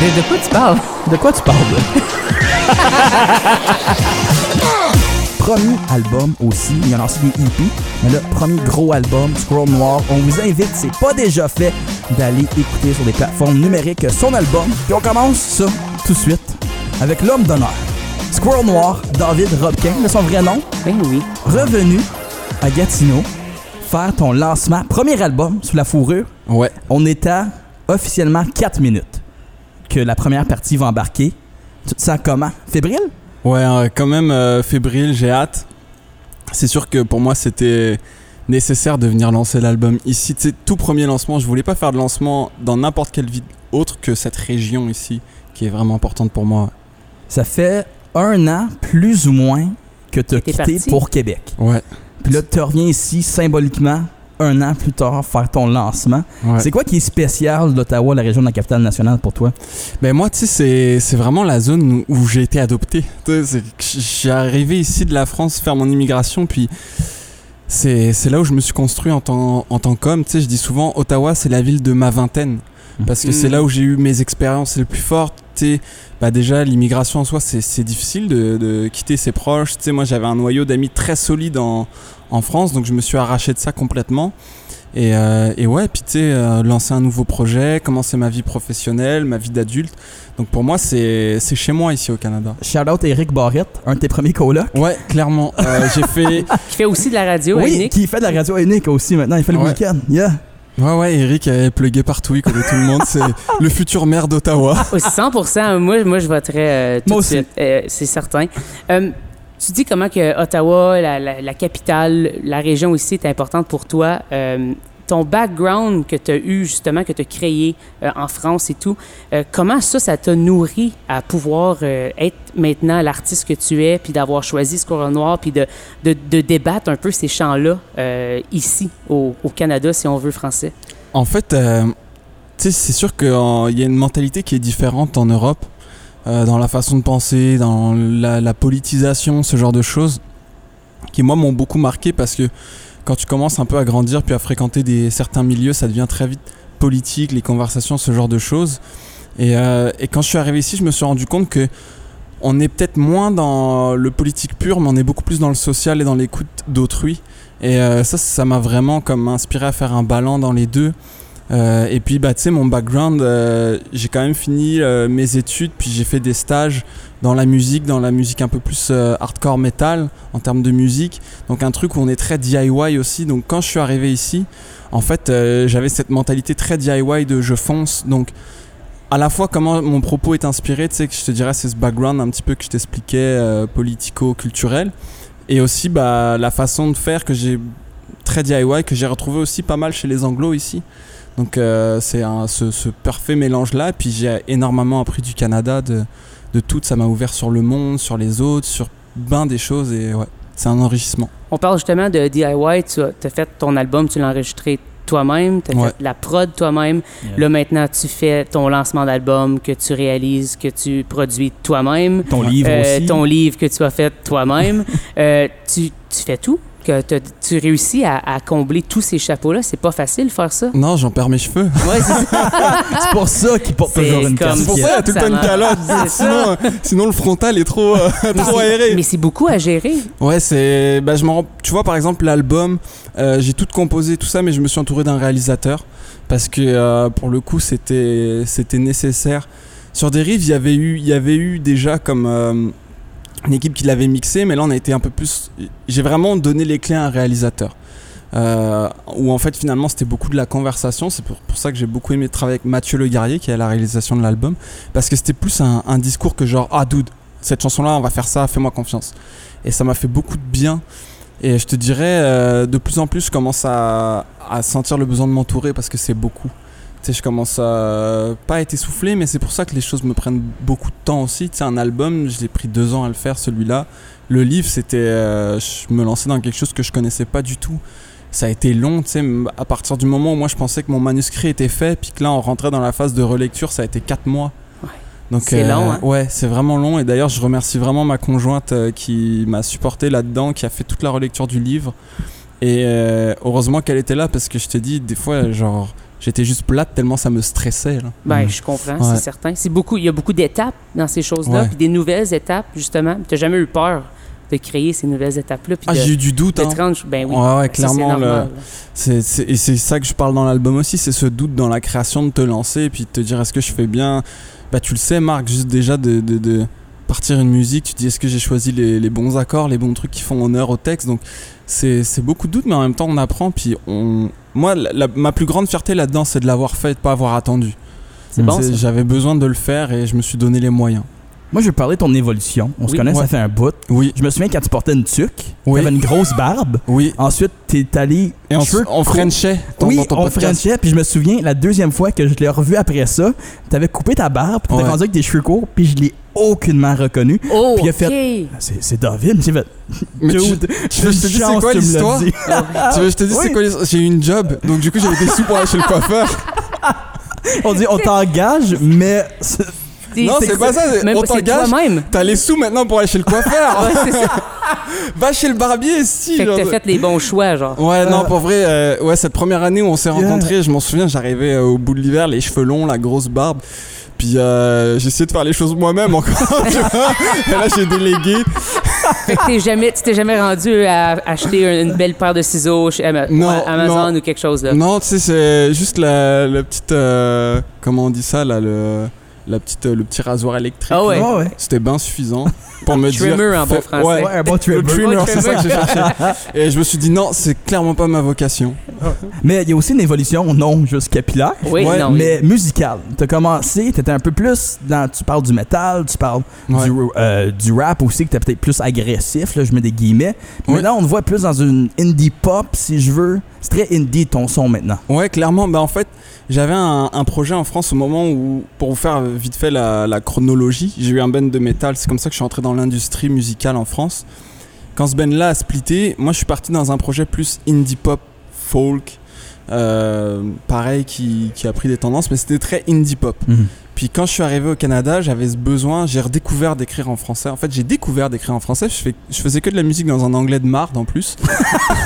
De, de quoi tu parles? De quoi tu parles? premier album aussi, il y en a aussi des EP, mais le premier gros album, Scroll Noir, on vous invite, c'est pas déjà fait, d'aller écouter sur des plateformes numériques son album. Puis on commence ça tout de suite avec l'homme d'honneur. Squirrel Noir, David Robkin, de son vrai nom, Ben oui. revenu à Gatineau, faire ton lancement, premier album sous la fourrure. Ouais. On est à officiellement 4 minutes que la première partie va embarquer. Tu te sens comment? Fébrile? Ouais, euh, quand même euh, fébrile, j'ai hâte. C'est sûr que pour moi, c'était nécessaire de venir lancer l'album ici. Tu sais, tout premier lancement, je voulais pas faire de lancement dans n'importe quelle ville autre que cette région ici, qui est vraiment importante pour moi. Ça fait un an, plus ou moins, que tu as quitté parti? pour Québec. Ouais. Puis là, tu reviens ici symboliquement un an plus tard faire ton lancement. ouais. C'est quoi qui est spécial d'Ottawa, la région de la capitale nationale pour toi? Ben moi, tu sais, c'est- c'est vraiment la zone où, j'ai été adopté. C'est suis arrivé ici de la France faire mon immigration, puis c'est c'est là où je me suis construit en tant, en tant qu'homme. Tu sais, je dis souvent, Ottawa, c'est la ville de ma vingtaine. Parce que c'est Mm. là où j'ai eu mes expériences les plus fortes. Tu sais, bah déjà, l'immigration en soi, c'est c'est difficile de, de quitter ses proches. Tu sais, moi, j'avais un noyau d'amis très solide en, en France, donc je me suis arraché de ça complètement. Et, euh, et ouais, puis tu sais, euh, lancer un nouveau projet, commencer ma vie professionnelle, ma vie d'adulte. Donc pour moi, c'est c'est chez moi ici au Canada. Shout out Eric Barrett, un de tes premiers colocs. Ouais, clairement. Euh, j'ai fait. Qui fait aussi de la radio, oui, Nick. qui fait de la radio unique aussi maintenant. Il fait le Ouais. week-end. Yeah. Ouais, ouais, Eric est plugué partout, il connaît tout le monde. C'est le futur maire d'Ottawa. Oh, 100%. Moi, moi je voterais euh, tout Moi de aussi. suite. Euh, c'est certain. Tu dis comment que Ottawa, la, capitale, la région ici est importante pour toi. Euh, ton background que tu as eu, justement, que tu as créé euh, en France et tout, euh, comment ça, ça t'a nourri à pouvoir être maintenant l'artiste que tu es, puis d'avoir choisi Squirrel Noir, puis de, de, débattre un peu ces chants-là ici, au, au Canada, si on veut français? En fait, c'est sûr qu'il y a une mentalité qui est différente en Europe, euh, dans la façon de penser, dans la, politisation, ce genre de choses, qui moi m'ont beaucoup marqué parce que quand tu commences un peu à grandir puis à fréquenter des, certains milieux, ça devient très vite politique, les conversations, ce genre de choses. Et, euh, quand je suis arrivé ici, je me suis rendu compte que on est peut-être moins dans le politique pur, mais on est beaucoup plus dans le social et dans l'écoute d'autrui. Et euh, ça, ça m'a vraiment comme inspiré à faire un ballon dans les deux. Euh, et puis, bah, tu sais, mon background, euh, j'ai quand même fini euh, mes études, puis j'ai fait des stages dans la musique, dans la musique un peu plus hardcore metal en termes de musique. Donc, un truc où on est très DIY aussi. Donc, quand je suis arrivé ici, en fait, j'avais cette mentalité très DIY de je fonce. Donc, à la fois comment mon propos est inspiré, tu sais, que je te dirais, c'est ce background un petit peu que je t'expliquais, politico-culturel. Et aussi, bah, la façon de faire que j'ai très DIY, que j'ai retrouvé aussi pas mal chez les anglos ici. Donc, euh, c'est ce, ce parfait mélange-là. Puis, j'ai énormément appris du Canada, de, de tout. Ça m'a ouvert sur le monde, sur les autres, sur ben des choses. Et ouais, c'est un enrichissement. On parle justement de DIY. Tu as, fait ton album, tu l'as enregistré toi-même, tu as Ouais. fait la prod toi-même. Yeah. Là, maintenant, tu fais ton lancement d'album que tu réalises, que tu produis toi-même. Ton livre Euh, aussi. Ton livre que tu as fait toi-même. Euh, tu, tu fais tout? Que tu réussis à, à combler tous ces chapeaux-là. C'est pas facile de faire ça. Non, j'en perds mes cheveux. Ouais, c'est ça. C'est pour ça qu'il porte toujours une casquette. C'est pour ça, il y a tout le temps une calotte. Sinon, euh, sinon, le frontal est trop, euh, trop aéré. Mais c'est beaucoup à gérer. Ouais, c'est. Bah, je rends- Tu vois, par exemple, l'album, euh, j'ai tout composé, tout ça, mais je me suis entouré d'un réalisateur. Parce que euh, pour le coup, c'était c'était nécessaire. Sur des rives, il y avait eu, il y avait eu déjà comme une équipe qui l'avait mixé, mais là, on a été un peu plus. J'ai vraiment donné les clés à un réalisateur. Euh, où en fait, finalement, c'était beaucoup de la conversation. C'est pour, ça que j'ai beaucoup aimé travailler avec Mathieu Le Guerrier, qui est à la réalisation de l'album. Parce que c'était plus un, discours que genre, ah, dude, cette chanson-là, on va faire ça, fais-moi confiance. Et ça m'a fait beaucoup de bien. Et je te dirais, euh, de plus en plus, je commence à sentir le besoin de m'entourer parce que c'est beaucoup. Tu sais, je commence à pas être essoufflé, mais c'est pour ça que les choses me prennent beaucoup de temps aussi. Tu sais, un album, je l'ai pris deux ans à le faire, celui-là. Le livre, c'était, euh, je me lançais dans quelque chose que je connaissais pas du tout. Ça a été long, tu sais, à partir du moment où moi je pensais que mon manuscrit était fait, puis que là on rentrait dans la phase de relecture, ça a été quatre mois. Donc C'est long, hein? Ouais, c'est vraiment long. Et d'ailleurs, je remercie vraiment ma conjointe euh, qui m'a supporté là-dedans, qui a fait toute la relecture du livre. Et euh, heureusement qu'elle était là parce que je te dis, des fois, genre, j'étais juste plate tellement ça me stressait. Là. Ben, Mm. je comprends, Ouais. c'est certain. C'est beaucoup, il y a beaucoup d'étapes dans ces choses-là, puis des nouvelles étapes, justement. Tu n'as jamais eu peur de créer ces nouvelles étapes-là, Ah, j'ai eu du doute. hein. rendre- Ben oui, Ouais, clairement. C'est, et c'est ça que je parle dans l'album aussi, c'est ce doute dans la création de te lancer et puis de te dire est-ce que je fais bien? Bah tu le sais Marc, juste déjà de, de, de partir une musique, tu te dis est-ce que j'ai choisi les, les bons accords, les bons trucs qui font honneur au texte? Donc c'est, beaucoup de doute mais en même temps on apprend. Puis on... moi la- la- ma plus grande fierté là-dedans c'est de l'avoir fait et de pas avoir attendu. J'avais besoin de le faire et je me suis donné les moyens. Moi, je vais parler de ton évolution. On se connaît, ça fait un bout. Oui, Je me souviens quand tu portais une tuque, Oui. tu avais une grosse barbe. oui. Ensuite, t'es allé. Et on, cheveux on frenchait dans, Oui, ton on frenchait, puis je me souviens, la deuxième fois que je l'ai revu après ça, t'avais coupé ta barbe, t'étais Ouais. rendu avec des cheveux courts, puis je l'ai aucunement reconnu. Oh, Puis il a OK. fait- C'est c'est David, j'ai fait. Mais tu, tu veux que je te dise c'est quoi l'histoire? dit. Tu veux que je te dise Oui. c'est quoi l'histoire? J'ai eu une job, donc du coup j'avais des sous pour aller chez le coiffeur. On dit, on t'engage, mais. Non, c'est pas ça, on t'engage. T'as les sous maintenant pour aller chez le coiffeur. Ouais, ça. Va chez le barbier, si. Fait que genre. t'as fait les bons choix, genre. Ouais, non, pour vrai, euh, ouais, cette première année où on s'est Yeah. rencontrés, je m'en souviens, j'arrivais euh, au bout de l'hiver, les cheveux longs, la grosse barbe. Puis euh, j'essayais de faire les choses moi-même encore. tu vois. Et là, j'ai délégué. Fait que t'es jamais, tu t'es jamais rendu à acheter une belle paire de ciseaux chez Ama- Non, Amazon non. ou quelque chose, là. Non, tu sais, c'est juste la, la petite. euh, comment on dit ça, là, le, la petite, euh, le petit rasoir électrique. Ah ouais. Ouais, ouais. C'était bien suffisant pour me dire. Trimmer en bon fais- français. Ouais, Ouais, un bon trimmer. le trimmer, Bon c'est ça que j'ai cherché. Et je me suis dit, non, c'est clairement pas ma vocation. Mais il y a aussi une évolution, non juste capillaire, Oui, Ouais, non. mais musicale. T'as commencé, t'étais un peu plus dans. Tu parles du métal, tu parles Ouais. du, euh, du rap aussi, que t'es peut-être plus agressif, là, je mets des guillemets. Ouais. Maintenant, on te voit plus dans une indie pop, si je veux. C'est très indie ton son maintenant. Ouais, clairement. Bah, en fait, j'avais un, un projet en France au moment où, pour vous faire vite fait la, la chronologie, j'ai eu un band de métal. C'est comme ça que je suis entré dans l'industrie musicale en France. Quand ce band-là a splitté, moi je suis parti dans un projet plus indie pop, folk, euh, pareil, qui, qui a pris des tendances, mais c'était très indie pop. Puis quand je suis arrivé au Canada, j'avais ce besoin, j'ai redécouvert d'écrire en français. En fait, j'ai découvert d'écrire en français. Je, fais, je faisais que de la musique dans un anglais de marde en plus.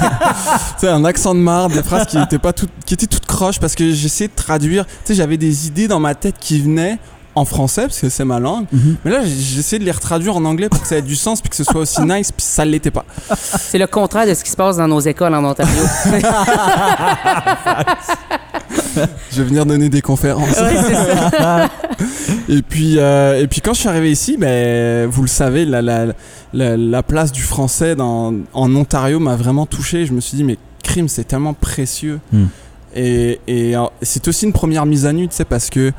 sais, un accent de marde, des phrases qui étaient pas toutes, qui étaient toutes croches parce que j'essayais de traduire. Tu sais, j'avais des idées dans ma tête qui venaient en français parce que c'est ma langue. Mhm. Mais là, j'ai- j'essayais de les retraduire en anglais pour que ça ait du sens puis que ce soit aussi nice. Puis ça l'était pas. C'est le contraire de ce qui se passe dans nos écoles en Ontario. Je vais venir donner des conférences. Ouais, c'est ça. Et puis, euh, et puis quand je suis arrivé ici, ben, vous le savez, la, la, la, la place du français dans, en Ontario m'a vraiment touché. Je me suis dit, mais crime, c'est tellement précieux. Hmm. Et, et euh, c'est aussi une première mise à nu, tu sais, parce que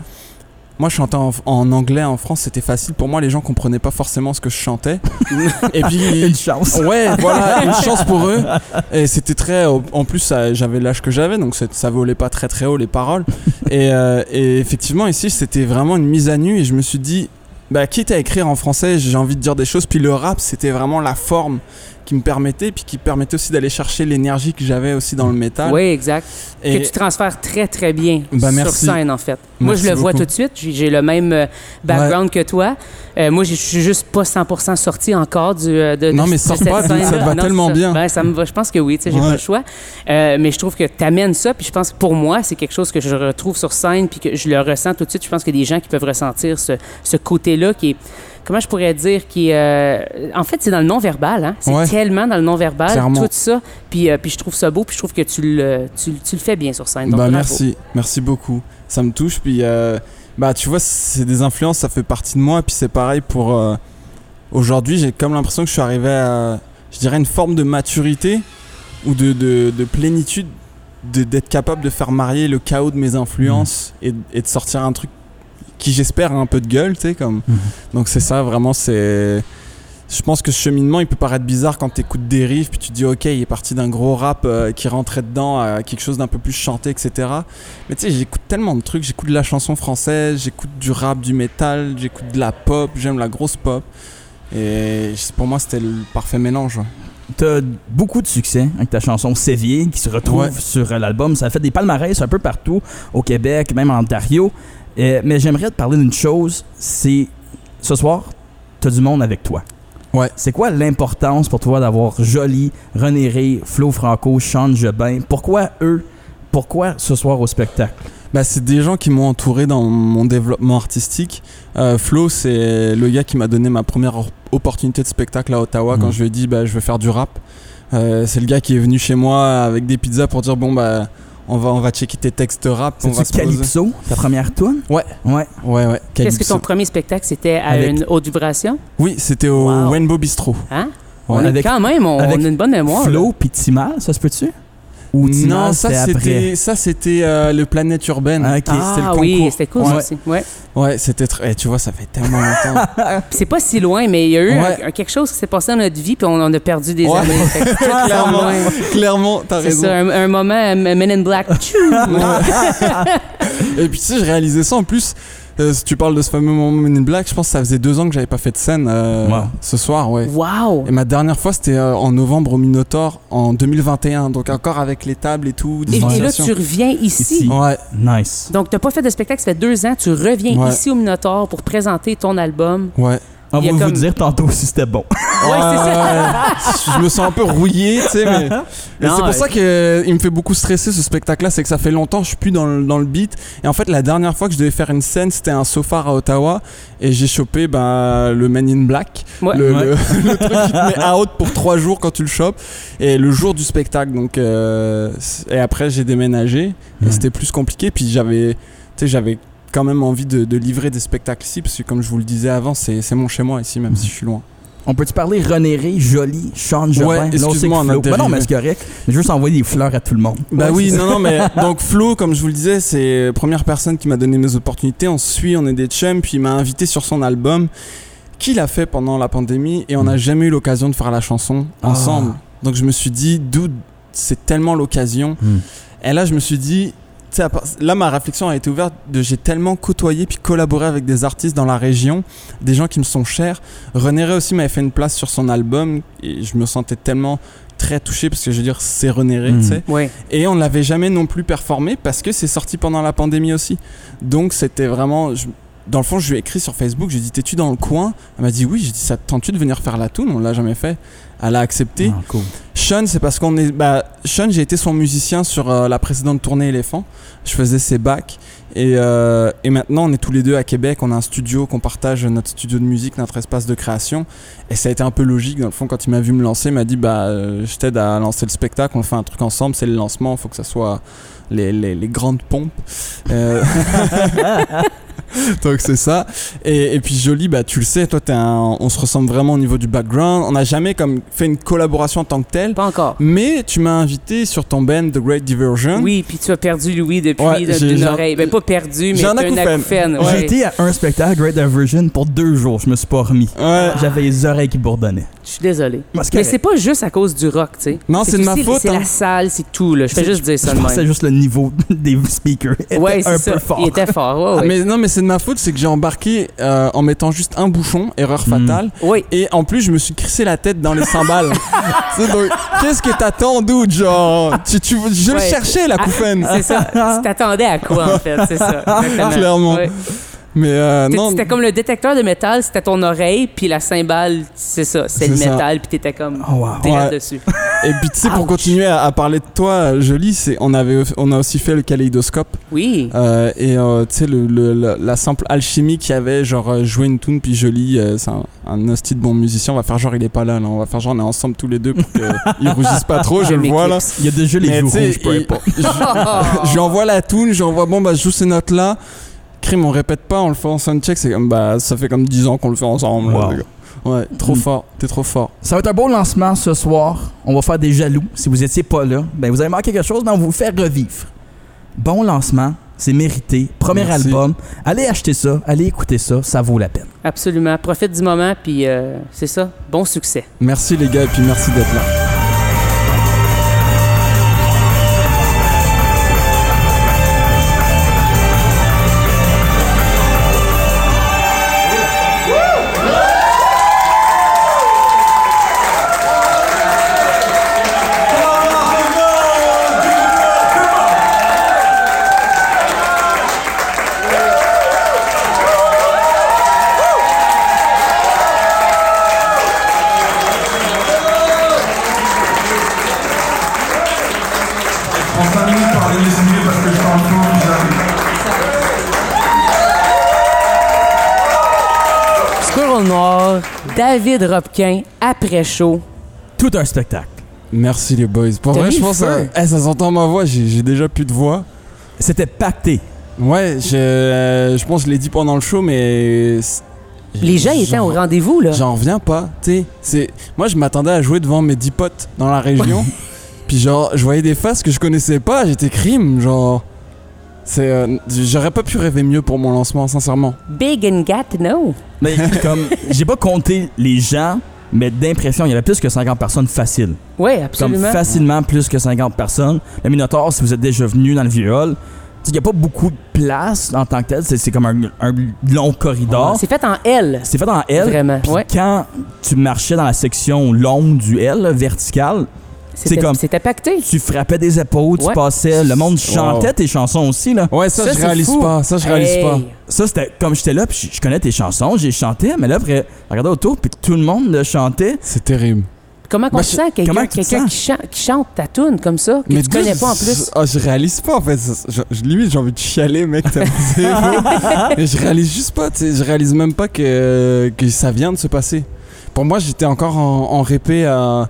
moi, je chantais en, en anglais en France, c'était facile. Pour moi, les gens comprenaient pas forcément ce que je chantais. et puis, Une chance. Ouais, voilà, une chance pour eux. Et c'était très. En plus, j'avais l'âge que j'avais, donc ça volait pas très très haut les paroles. Et, euh, et effectivement, ici, c'était vraiment une mise à nu. Et je me suis dit, bah, quitte à écrire en français, j'ai envie de dire des choses. Puis le rap, c'était vraiment la forme qui me permettait, puis qui permettait aussi d'aller chercher l'énergie que j'avais aussi dans le métal. Oui, exact. Et Que tu transfères très, très bien Bah, sur scène, en fait. Moi, je le vois tout de suite. J'ai le même euh, background que toi. Euh, moi, je suis juste pas 100% sorti encore du, euh, de, Non, mais sors pas, ça te va Non, tellement ça. bien. Ben, ça me va. Je pense que oui, tu sais, j'ai Ouais. pas le choix. Euh, mais je trouve que tu amènes ça, puis je pense que pour moi, c'est quelque chose que je retrouve sur scène, puis que je le ressens tout de suite. Je pense qu'il y a des gens qui peuvent ressentir ce, ce côté-là qui est comment je pourrais dire, qui est... euh, en fait, c'est dans le non-verbal, hein? C'est Ouais. tellement dans le non-verbal, Clairement. tout ça. Puis, euh, puis je trouve ça beau, puis je trouve que tu le, tu, tu le fais bien sur scène. Donc, bah merci, merci beaucoup. Ça me touche. Puis euh, bah tu vois, c'est des influences, ça fait partie de moi. Puis c'est pareil pour euh, aujourd'hui. J'ai comme l'impression que je suis arrivé à, je dirais, une forme de maturité ou de, de, de plénitude, de- d'être capable de faire marier le chaos de mes influences et, et de sortir un truc qui j'espère a un peu de gueule, tu sais comme. Mhm. Donc c'est ça, vraiment, c'est. Je pense que ce cheminement, il peut paraître bizarre quand tu écoutes des riffs, puis tu te dis, ok, il est parti d'un gros rap euh, qui rentrait dedans à quelque chose d'un peu plus chanté, etc. Mais tu sais, j'écoute tellement de trucs. J'écoute de la chanson française, j'écoute du rap, du métal, j'écoute de la pop, j'aime la grosse pop. Et pour moi, c'était le parfait mélange. ouais. T'as beaucoup de succès avec ta chanson Sévier qui se retrouve Ouais. sur l'album. Ça a fait des palmarès un peu partout au Québec, même en Ontario. Euh, mais j'aimerais te parler d'une chose. C'est ce soir, t'as du monde avec toi. Ouais. C'est quoi l'importance pour toi d'avoir Jolie, René Ré, Flo Franco, Sean Jobin? Pourquoi eux? Pourquoi ce soir au spectacle? Bah, c'est des gens qui m'ont entouré dans mon développement artistique. Euh, Flo, c'est le gars qui m'a donné ma première or- opportunité de spectacle à Ottawa quand Mhm. je lui ai dit bah, je veux faire du rap. Euh, c'est le gars qui est venu chez moi avec des pizzas pour dire bon bah on va on va checker tes textes rap. poser. Calypso, ta première tune? Ouais. Ouais. Ouais ouais. Qu'est-ce que ton premier spectacle, c'était à Avec- une haute vibration? Oui, c'était au Wow. Rainbow Bistro. Hein? Ouais. On est- Avec- quand même, on, avec on a une bonne mémoire. Flo puis Timal, ça se peut-tu? Ou Non, ça c'était c'était ça c'était euh, le Planète Urbaine. Ah, ok. Ah c'était le oui, concours. c'était cool Ouais. aussi. Ouais. Ouais, c'était très. eh, tu vois, ça fait tellement longtemps. C'est pas si loin, mais il y a eu Ouais. un- un- quelque chose qui s'est passé dans notre vie, puis on, on a perdu des Ouais. années. Clairement, ouais. clairement, t'as C'est raison. ça, un, un moment, euh, Men in Black. Et puis tu sais, je réalisais ça en plus. Euh, tu parles de ce fameux moment Men in Black, je pense que ça faisait deux ans que j'avais pas fait de scène euh, Wow. ce soir, ouais. Wow! Et ma dernière fois, c'était euh, en novembre au Minotaur en 2021, donc encore avec les tables et tout. Et, et là, tu reviens ici. Ici. Ouais, Nice. Donc, t'as pas fait de spectacle, ça fait deux ans. Tu reviens Ouais. ici au Minotaur pour présenter ton album. ouais. On va a vous comme- dire tantôt si c'était bon. Ouais, c'est ça. je me sens un peu rouillé, tu sais, mais. C'est pour ouais. ça qu'il me fait beaucoup stresser ce spectacle-là, c'est que ça fait longtemps, je suis plus dans le, dans le beat. Et en fait, la dernière fois que je devais faire une scène, c'était un sofa à Ottawa, et j'ai chopé bah, le Man in Black, Ouais. le, Ouais. le- le truc qui te met out pour trois jours quand tu le chopes, et le jour du spectacle. Donc, euh, et après, j'ai déménagé, et c'était plus compliqué. Puis j'avais, tu sais, j'avais quand même envie de, de livrer des spectacles ici, parce que comme je vous le disais avant, c'est mon chez moi ici, même Mhm. si je suis loin. On peut-tu parler René Ré, Joli, Sean Jobin? Ouais, excuse-moi, Flo- Ben non, dérivé. mais c'est correct. Je veux juste envoyer des fleurs à tout le monde. Bah Ouais, oui, non, non, mais donc Flo, comme je vous le disais, c'est la première personne qui m'a donné mes opportunités. On se suit, on est des chums, puis il m'a invité sur son album qu'il a fait pendant la pandémie et on n'a Mm. jamais eu l'occasion de faire la chanson Ah. ensemble. Donc je me suis dit, dude, c'est tellement l'occasion. Hmm. Et là, je me suis dit, là, ma réflexion a été ouverte de j'ai tellement côtoyé puis collaboré avec des artistes dans la région, des gens qui me sont chers. René Ray aussi m'avait fait une place sur son album et je me sentais tellement très touché parce que je veux dire, c'est René Ray, tu sais. Ouais. Et on ne l'avait jamais non plus performé parce que c'est sorti pendant la pandémie aussi. Donc c'était vraiment. je- dans le fond, je lui ai écrit sur Facebook, je lui ai dit T'es-tu dans le coin? Elle m'a dit Oui, j'ai dit Ça te tente-tu de venir faire la toune? On l'a jamais fait. Elle a accepté. Ah, cool. Sean, c'est parce qu'on est. Bah, Sean, j'ai été son musicien sur euh, la précédente tournée Éléphant. Je faisais ses bacs. Et, euh, et maintenant, on est tous les deux à Québec. On a un studio qu'on partage, notre studio de musique, notre espace de création. Et ça a été un peu logique. Dans le fond, quand il m'a vu me lancer, il m'a dit Bah, euh, je t'aide à lancer le spectacle. On fait un truc ensemble. C'est le lancement. Il faut que ça soit les, les, les grandes pompes. Donc c'est ça. Et, et puis Jolie, bah tu le sais, toi t'es un, on se ressemble vraiment au niveau du background. On n'a jamais comme fait une collaboration en tant que telle. Pas encore. Mais tu m'as invité sur ton band The Great Diversion. Oui, puis tu as perdu Louis depuis Ouais, d'une oreille. Ben, pas perdu, mais un acouphène. acouphène. J'ai ouais. été à un spectacle, Great Diversion, pour deux jours. Je me suis pas remis. Ouais. J'avais les oreilles qui bourdonnaient. Je suis désolé. C'est Mais c'est pas juste à cause du rock, tu sais. Non, c'est de ma faute, C'est hein. la salle, c'est tout, là. Je fais C'est- juste dire ça de même. juste le niveau des speakers était Ouais, un c'est peu ça. fort. Il était fort, ouais, ouais. Mais non, mais c'est de ma faute, c'est que j'ai embarqué euh, en mettant juste un bouchon, erreur Hmm. fatale. Oui. Et en plus, je me suis crissé la tête dans les cymbales. Donc, qu'est-ce que t'attends, dude Genre, tu, tu, je le Ouais. cherchais, la couffaine. C'est ça. tu t'attendais à quoi, en fait? C'est ça. Exactement. Clairement. Ouais. Mais euh, T'es- non. C'était comme le détecteur de métal, c'était ton oreille, puis la cymbale, c'est ça, c'est le ça. métal, puis t'étais comme Oh, wow. direct Ouais. dessus. Et puis, tu sais, pour continuer à, à parler de toi, Jolie, c'est, on, avait, on a aussi fait le kaléidoscope. Oui. Euh, et euh, tu sais, le, le- la, la simple alchimie qu'il y avait, genre jouer une tune, puis Jolie, euh, c'est un, un hostie de bon musicien. On va faire genre, il est pas là, là. On va faire genre, on est ensemble tous les deux pour qu'il rougisse pas trop, je Je le vois là. Il y a déjà les sais, rouges, importe. je lui envoie la tune, je lui envoie bon bah je joue ces notes là. Crime, on répète pas, on le fait en soundcheck, c'est comme bah ça fait comme 10 ans qu'on le fait ensemble. là, Wow. les gars. Ouais, trop Mm. fort, t'es trop fort. Ça va être un beau lancement ce soir. On va faire des jaloux. Si vous étiez pas là, ben vous avez manqué quelque chose, mais on va vous faire revivre. Bon lancement, c'est mérité. Premier Merci. album. Allez acheter ça, allez écouter ça, ça vaut la peine. Absolument. Profite du moment, puis euh, c'est ça. Bon succès. Merci les gars et puis merci d'être là. David Robquin, après chaud. Tout un spectacle. Merci les boys. Pour T'as vrai, mis je le pense que feu. eh, ça s'entend ma voix, j'ai j'ai déjà plus de voix. C'était pacté. Ouais, je, euh, je pense que je l'ai dit pendant le show, mais. Les gens étaient j'en- au rendez-vous, là. J'en reviens pas, tu sais. c'est- Moi, je m'attendais à jouer devant mes 10 potes dans la région. puis, genre, je voyais des faces que je connaissais pas, j'étais crime, genre. C'est. euh, J'aurais pas pu rêver mieux pour mon lancement, sincèrement. Big and gat, no. Mais comme, j'ai pas compté les gens, mais d'impression, il y avait plus que 50 personnes faciles. Oui, Comme absolument. facilement plus que 50 personnes. Le Minotaur, si vous êtes déjà venu dans le vieux hall, il n'y a pas beaucoup de place en tant que tel. C'est c'est comme un, un long corridor. C'est fait en L. C'est fait en L. Vraiment, Puis ouais. quand tu marchais dans la section longue du L, verticale, C'était comme- c'était pacté. tu frappais des épaules, tu passais, le monde chantait tes chansons aussi. Là. Ouais, ça, Ça, je réalise fou. pas. Ça, je réalise Hey. pas. Ça, c'était comme j'étais là, puis je, je connais tes chansons, j'ai chanté, mais là, après, regardais autour, puis tout le monde le chantait. C'est terrible. Comment qu'on se je- sent? Quelqu'un tu qui, chante, qui chante ta tune comme ça, que tu deux, connais pas en plus? Oh, je réalise pas en fait. Je, je- limite, j'ai envie de chialer, mec. t'as-. Mais je réalise juste pas. tu sais, Je réalise même pas que, que ça vient de se passer. Pour moi, j'étais encore en, en répé à.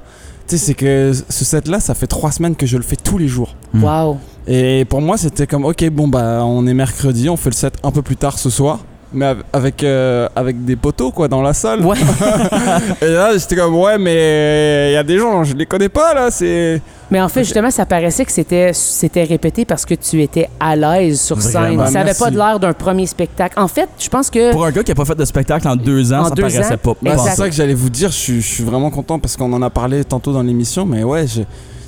Tu sais, c'est que ce set-là, ça fait trois semaines que je le fais tous les jours. Mm. Wow. Et pour moi, c'était comme, ok, bon, bah, on est mercredi, on fait le set un peu plus tard ce soir. Mais av- avec, euh, avec des poteaux, quoi, dans la salle. Ouais. Et là, j'étais comme, ouais, mais il y a des gens, je les connais pas, là, c'est. Mais en fait, justement, ça paraissait que c'était c'était répété parce que tu étais à l'aise sur scène. Vraiment. Ça avait Merci. pas de l'air d'un premier spectacle. En fait, je pense que Pour un gars qui a pas fait de spectacle en deux ans, En ça deux paraissait ans, pas. Bah, c'est ça que j'allais vous dire, je suis, je suis vraiment content parce qu'on en a parlé tantôt dans l'émission, mais ouais, je-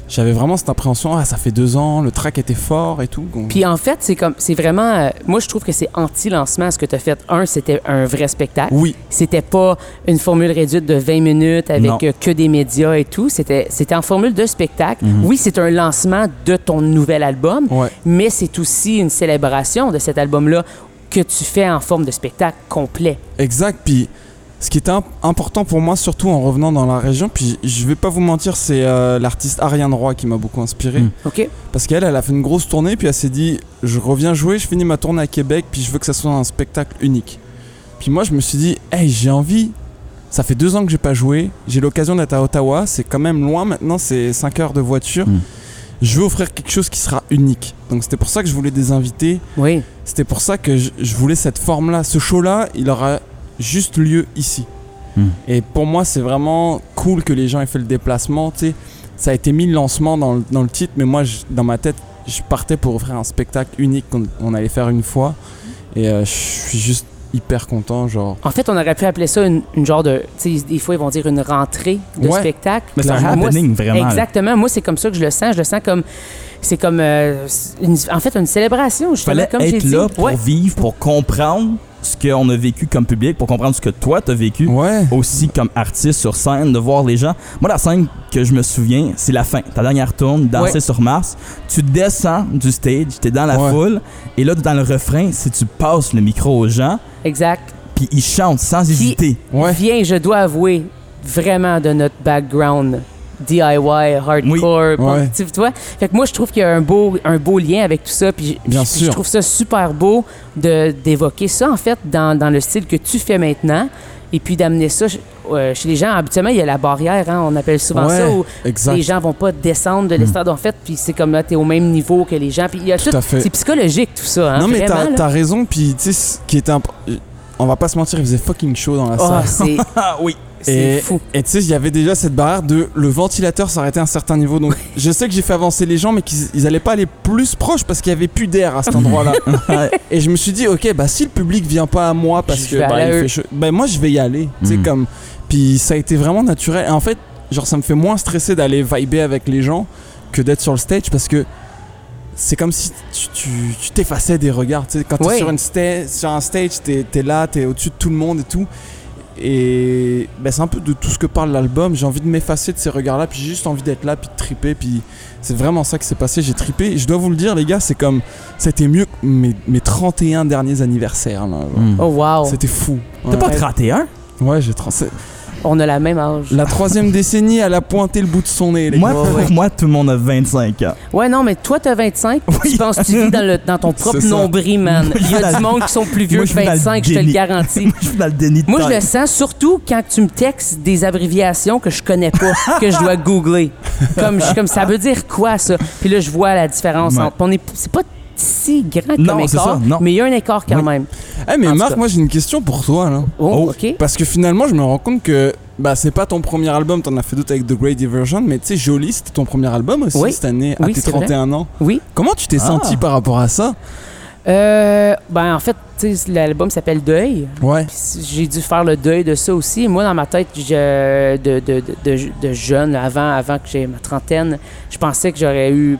j'avais vraiment cette appréhension, ah ça fait deux ans, le track était fort et tout. donc- Puis en fait, c'est comme c'est vraiment euh, moi je trouve que c'est anti-lancement ce que tu as fait. Un, c'était un vrai spectacle. Oui, C'était pas une formule réduite de 20 minutes avec euh, que des médias et tout, c'était c'était en formule de spectacle. Mhm. Oui, c'est un lancement de ton nouvel album, ouais. mais c'est aussi une célébration de cet album-là que tu fais en forme de spectacle complet. Exact, puis ce qui était imp- important pour moi, surtout en revenant dans la région, puis je vais pas vous mentir, c'est euh, l'artiste Ariane Roy qui m'a beaucoup inspiré. Mm. OK? Parce qu'elle, elle a fait une grosse tournée, puis elle s'est dit, je reviens jouer, je finis ma tournée à Québec, puis je veux que ça soit un spectacle unique. Puis moi, je me suis dit, hey, j'ai envie. Ça fait deux ans que j'ai pas joué. J'ai l'occasion d'être à Ottawa. C'est quand même loin maintenant, c'est 5 heures de voiture. Mm. Je veux offrir quelque chose qui sera unique. Donc c'était pour ça que je voulais des invités. Oui. C'était pour ça que je, je voulais cette forme-là. Ce show-là, il aura juste lieu ici. Mm. Et pour moi, c'est vraiment cool que les gens aient fait le déplacement. tu sais. Ça a été mis le lancement dans le, dans le titre, mais moi, je- dans ma tête, je partais pour offrir un spectacle unique qu'on on allait faire une fois. Et euh, je suis juste hyper content. Genre, En fait, on aurait pu appeler ça une, une genre de. Tu sais, des fois, ils vont dire une rentrée de Ouais. spectacle. Mais c'est un Moi, happening, vraiment. Exactement. Moi, c'est comme ça que je le sens. Je le sens comme. C'est comme. euh, une- en fait, une célébration, justement, fallait comme être dit. là pour Ouais. vivre, pour comprendre ce qu'on a vécu comme public, pour comprendre ce que toi t'as vécu. ouais. Aussi comme artiste sur scène, de voir les gens. Moi, la scène que je me souviens, c'est la fin. Ta dernière tourne, danser Ouais. sur Mars. Tu descends du stage, t'es dans la Ouais. foule, et là, dans le refrain, si tu passes le micro aux gens, Exact. puis ils chantent sans hésiter. Ouais. Vient, je dois avouer, vraiment de notre background DIY, hardcore. punk, Ouais. tu vois? Fait que moi, je trouve qu'il y a un beau, un beau lien avec tout ça. Puis, Bien puis sûr. je trouve ça super beau d'évoquer ça, en fait, dans, dans le style que tu fais maintenant. Et puis d'amener ça euh, chez les gens. Habituellement, il y a la barrière, hein, on appelle souvent Ouais, ça, où Exact. les gens vont pas descendre de l'estrade, en fait. Puis c'est comme là, tu es au même niveau que les gens. Puis il y a Tout. C'est psychologique, tout ça. Hein, non, mais t'as t'as raison. Puis, tu sais, ce qui était. imp- On va pas se mentir, il faisait fucking chaud dans la Oh, salle. Ah oui. Et- fou. Et tu sais, il y avait déjà cette barrière de le ventilateur s'arrêtait à un certain niveau. Donc je sais que j'ai fait avancer les gens, mais qu'ils ils allaient pas aller plus proche parce qu'il y avait plus d'air à cet endroit-là. et je me suis dit, ok, bah si le public vient pas à moi parce Je que bah, il fait chaud, bah moi je vais y aller. Tu sais, Mhm. comme. Puis ça a été vraiment naturel. Et en fait, genre, ça me fait moins stresser d'aller vibrer avec les gens que d'être sur le stage parce que. C'est comme si tu- tu tu t'effaçais des regards. Tu sais, quand tu es sur, une sta- sur un stage, t'es es là, t'es au-dessus de tout le monde et tout. Et ben, c'est un peu de tout ce que parle l'album. J'ai envie de m'effacer de ces regards-là, puis j'ai juste envie d'être là, puis de triper. Puis c'est vraiment ça qui s'est passé. J'ai tripé. Et je dois vous le dire, les gars, c'est comme. C'était mieux que mes, mes 31 derniers anniversaires. là. Mm. Oh, wow. C'était fou. T'as Ouais, pas 31? ouais j'ai 37. On a la même âge. La troisième décennie, elle a pointé le bout de son nez, les Moi, gars. pour moi, tout le monde a 25 ans. Ouais, non, mais toi, t'as 25. Oui. Tu penses que tu vis dans, le- dans ton propre nombril, man. Moi, je Il y a du monde qui sont plus vieux Moi, que je vis dans le 25, je te le garantis. Je suis dans le déni de Moi, je le sens surtout quand tu me textes des abréviations que je connais pas, que je dois googler. Comme, je- comme ça veut dire quoi, ça? Puis là, je vois la différence. Ouais. entre- on est, c'est pas si grand Non, comme écart, ça, non. mais il y a un écart quand Oui. même. Eh, mais En Marc, moi j'ai une question pour toi là. Oh, Oh. OK. Parce que finalement, je me rends compte que bah, c'est pas ton premier album, t'en as fait d'autres avec The Great Diversion, mais tu sais, Jolie, c'était ton premier album aussi Oui. cette année, à tes c'est vrai. 31 ans. Oui. Comment tu t'es Ah. senti par rapport à ça? Euh, ben, en fait, l'album s'appelle Deuil. Ouais. J'ai dû faire le deuil de ça aussi. Moi, dans ma tête, je- de, de, de- de jeune, avant, avant que j'ai ma trentaine, je pensais que j'aurais eu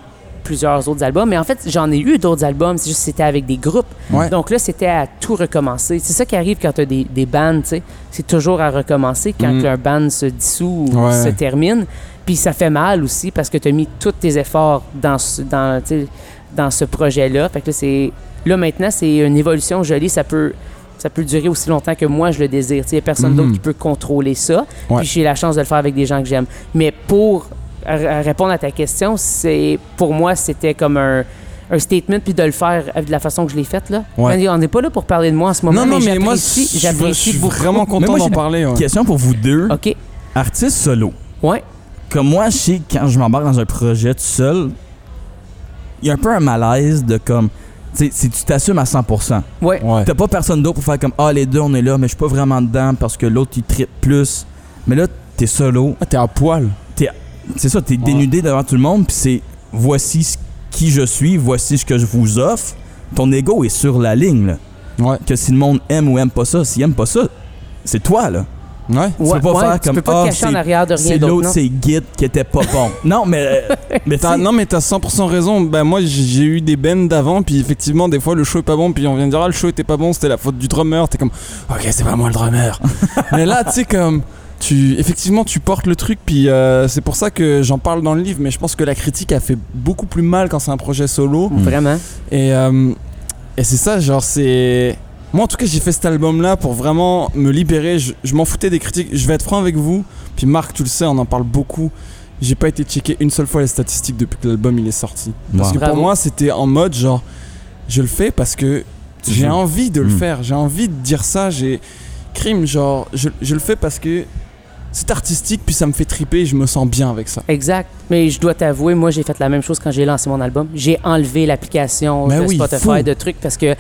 plusieurs autres albums. Mais en fait, j'en ai eu d'autres albums. C'est juste que c'était avec des groupes. Ouais. Donc là, c'était à tout recommencer. C'est ça qui arrive quand tu as des, des bands, tu sais. C'est toujours à recommencer quand Mhm. un band se dissout ou Ouais. se termine. Puis ça fait mal aussi parce que tu as mis tous tes efforts dans, ce- dans, dans ce projet-là. Fait que là, c'est... Là, maintenant, c'est une évolution jolie. Ça peut, ça peut durer aussi longtemps que moi, je le désire. Il n'y a personne Mhm. d'autre qui peut contrôler ça. Ouais. Puis j'ai la chance de le faire avec des gens que j'aime. Mais pour répondre à ta question, c'est pour moi, c'était comme un, un statement, puis de le faire de la façon que je l'ai faite. Là. Ouais. On n'est pas là pour parler de moi en ce moment, non, non, mais moi, je j'apprécie- suis- vraiment Mais content moi, d'en parler. ouais. Question pour vous deux. OK. Artiste solo. Ouais. Comme moi, je sais, quand je m'embarque dans un projet tout seul, il y a un peu un malaise de comme. Tu sais, si tu t'assumes à 100%. Ouais. Ouais. T'as pas personne d'autre pour faire comme Ah, les deux, on est là, mais je suis pas vraiment dedans parce que l'autre, il tripe plus. Mais là, t'es solo. Ah, t'es à poil. C'est ça, t'es Ouais. dénudé devant tout le monde, puis c'est voici ce- qui je suis, voici ce que je vous offre. Ton ego est sur la ligne, là. Ouais. Que si le monde aime ou aime pas ça, s'il aime pas ça, c'est toi, là. Ouais. Tu peux pas ouais, faire tu comme, peux pas Ah, te cacher en c'est- arrière de rien C'est d'autre. l'autre, c'est Git qui était pas bon. non, mais. euh, mais T'as- t'sais, non mais t'as 100% raison. Ben moi j'ai j'ai eu des bands d'avant puis effectivement des fois le show est pas bon puis on vient de dire ah le show était pas bon c'était la faute du drummer. T'es comme ok c'est pas moi le drummer. mais là tu sais comme tu effectivement tu portes le truc puis euh, c'est pour ça que j'en parle dans le livre mais je pense que la critique a fait beaucoup plus mal quand c'est un projet solo Vraiment. et euh, et c'est ça genre c'est moi en tout cas j'ai fait cet album là pour vraiment me libérer. Je, je m'en foutais des critiques. Je vais être franc avec vous. Puis Marc tu le sais on en parle beaucoup. J'ai pas été checker une seule fois les statistiques depuis que l'album il est sorti. Parce Wow. que pour moi, c'était en mode genre, je le fais parce que j'ai envie de le Mm. faire. J'ai envie de dire ça. J'ai crime, genre, je, je le fais parce que c'est artistique, puis ça me fait triper et je me sens bien avec ça. Exact. Mais je dois t'avouer, moi, j'ai fait la même chose quand j'ai lancé mon album. J'ai enlevé l'application Ben de oui, Spotify fou. de trucs parce que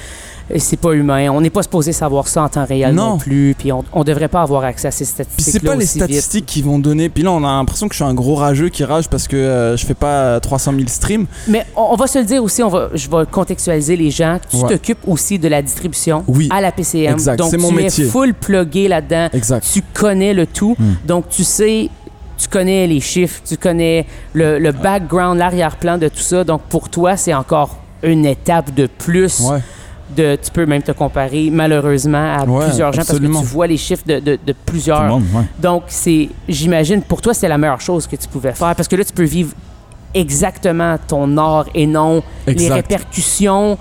c'est pas humain. On n'est pas supposé savoir ça en temps réel non, Non. plus. Puis on, on devrait pas avoir accès à ces Puis statistiques. c'est pas les statistiques qui vont donner. Puis là, on a l'impression que je suis un gros rageux qui rage parce que euh, je fais pas 300 000 streams. Mais on, on va se le dire aussi, on va, je vais contextualiser les gens. Tu Ouais. t'occupes aussi de la distribution Oui. à la PCM. Exact, Donc c'est mon tu métier. es full plugué là-dedans. Exact. Tu connais le tout. Hmm. Donc tu sais, tu connais les chiffres, tu connais le, le background, l'arrière-plan de tout ça. Donc pour toi, c'est encore une étape de plus. Ouais. De, tu peux même te comparer malheureusement à Ouais, plusieurs gens absolument. parce que tu vois les chiffres de, de- de tout le plusieurs. monde, ouais. Donc, c'est, j'imagine, pour toi, c'est la meilleure chose que tu pouvais faire parce que là, tu peux vivre exactement ton art et non les répercussions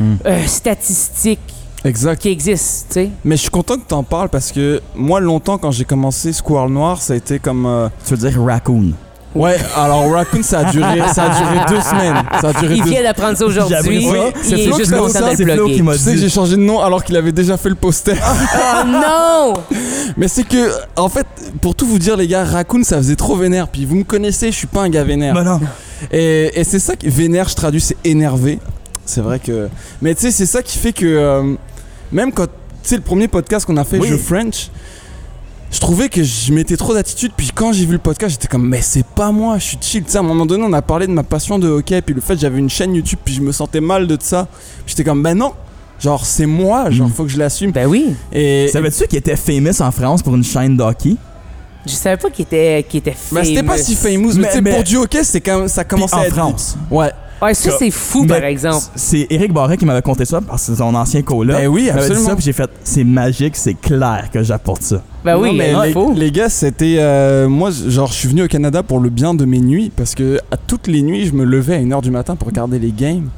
Hmm. euh, statistiques Exact. qui existent, tu sais. Mais je suis content que t'en parles parce que moi, longtemps, quand j'ai commencé Squirrel Noir, ça a été comme. euh, Tu veux dire raccoon. Ouais, alors Raccoon, ça a duré, ça a duré deux semaines. Ça a duré Il deux vient d'apprendre ça aujourd'hui. C'est est Flo qui juste m'a dit content Flo plugger. qui m'a Tu sais que dit. j'ai changé de nom alors qu'il avait déjà fait le poster. Oh non! Mais c'est que, en fait, pour tout vous dire, les gars, Raccoon, ça faisait trop vénère. Puis vous me connaissez, je suis pas un gars vénère. Non. Et, et c'est ça que vénère, je traduis, c'est énervé. C'est vrai que. Mais tu sais, c'est ça qui fait que. euh, même quand. Tu sais, le premier podcast qu'on a fait, Oui. Je French, je trouvais que je mettais trop d'attitude. Puis quand j'ai vu le podcast, j'étais comme, mais c'est pas moi, je suis chill. Tu sais, à un moment donné, on a parlé de ma passion de hockey. Puis le fait que j'avais une chaîne YouTube, puis je me sentais mal de ça. J'étais comme, ben non. Genre, c'est moi, genre, Mm. faut que je l'assume. Ben oui. Et. Savais-tu qu'il était famous en France pour une chaîne d'hockey? Je savais pas qu'il était, qu'il était Bah, c'était pas famous. si famous, mais, Mais- tu sais, mais- pour du hockey, c'est quand même, ça commençait en à être. France. Ouais. Ouais, ça, Que- c'est fou, par exemple. C'est Eric Barret qui m'avait conté ça parce que c'est son ancien coloc. Ben oui, absolument. ça, puis j'ai fait c'est magique, c'est clair que j'apporte ça. Ben oui, Non, mais il les, faut. les gars, c'était. euh, moi, genre, je suis venu au Canada pour le bien de mes nuits parce que à toutes les nuits, je me levais à 1h du matin pour regarder les games.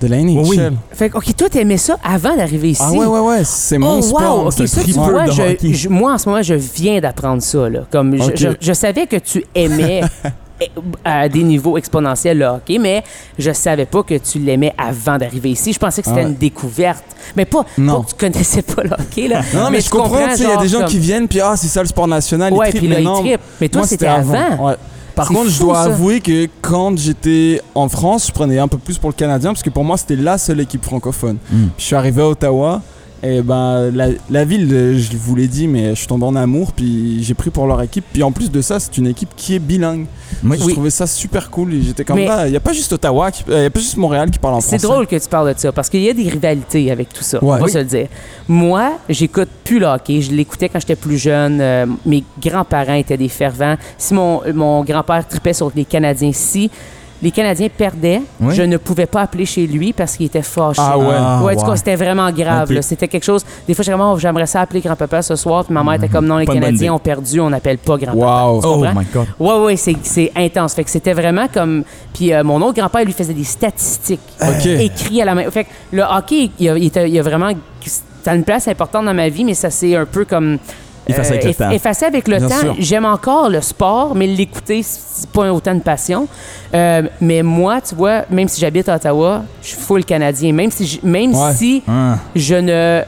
De la NHL. Oui. Fait que, OK, toi, t'aimais ça avant d'arriver ici? Ah ouais, ouais, ouais, c'est mon Oh, sport. wow! Ça, tu vois, je- je- moi, en ce moment, je viens d'apprendre ça. Là. Comme je- OK. je, je savais que tu aimais à des niveaux exponentiels le hockey, mais je savais pas que tu l'aimais avant d'arriver ici. Je pensais que c'était Ah ouais. une découverte. Mais pas, Non. pas que tu connaissais pas le hockey. Là. Non, mais, je comprends, tu sais, il y a des gens comme- qui viennent, puis ah, c'est ça le sport national, Ouais, ils puis là, mais non. toi, c'était avant. Ouais. Par contre, je dois ça. avouer que quand j'étais en France, je prenais un peu plus pour le Canadien, parce que pour moi, c'était la seule équipe francophone. Mm. Puis je suis arrivé à Ottawa, et ben la, la ville, euh, je vous l'ai dit, mais je suis tombé en amour, puis j'ai pris pour leur équipe. Puis en plus de ça, c'est une équipe qui est bilingue. Oui. Je trouvais ça super cool, et j'étais comme Mais- là, il n'y a pas juste Ottawa, il n'y a pas juste Montréal qui parle en français. C'est drôle que tu parles de ça parce qu'il y a des rivalités avec tout ça. Ouais. On va Oui. se le dire. Moi, j'écoute plus le hockey. Je l'écoutais quand j'étais plus jeune. Euh, mes grands-parents étaient des fervents. Si mon, mon grand-père tripait sur les Canadiens, si les Canadiens perdaient, Oui. je ne pouvais pas appeler chez lui parce qu'il était fâché. Ah ouais. Ouais, en tout wow. cas, c'était vraiment grave. C'était quelque chose. Des fois, comme, Oh, j'aimerais ça appeler grand-papa ce soir. Puis ma mère était comme, non, les Pas. Canadiens ont perdu, on n'appelle pas grand-papa. Waouh. Tu Oh my god. Ouais, ouais, c'est, intense. Fait que c'était vraiment comme. Puis euh, mon autre grand-père, lui, faisait des statistiques Ok. écrits à la main. Fait que le hockey, il y a, il a vraiment. Ça a une place importante dans ma vie, mais ça c'est un peu comme. Effacé avec le temps. effacé avec le Bien temps. J'aime encore le sport, mais l'écouter, c'est pas autant de passion. Euh, mais moi, tu vois, même si j'habite à Ottawa, je suis full canadien. Même si, je- même Ouais. si Ah. je ne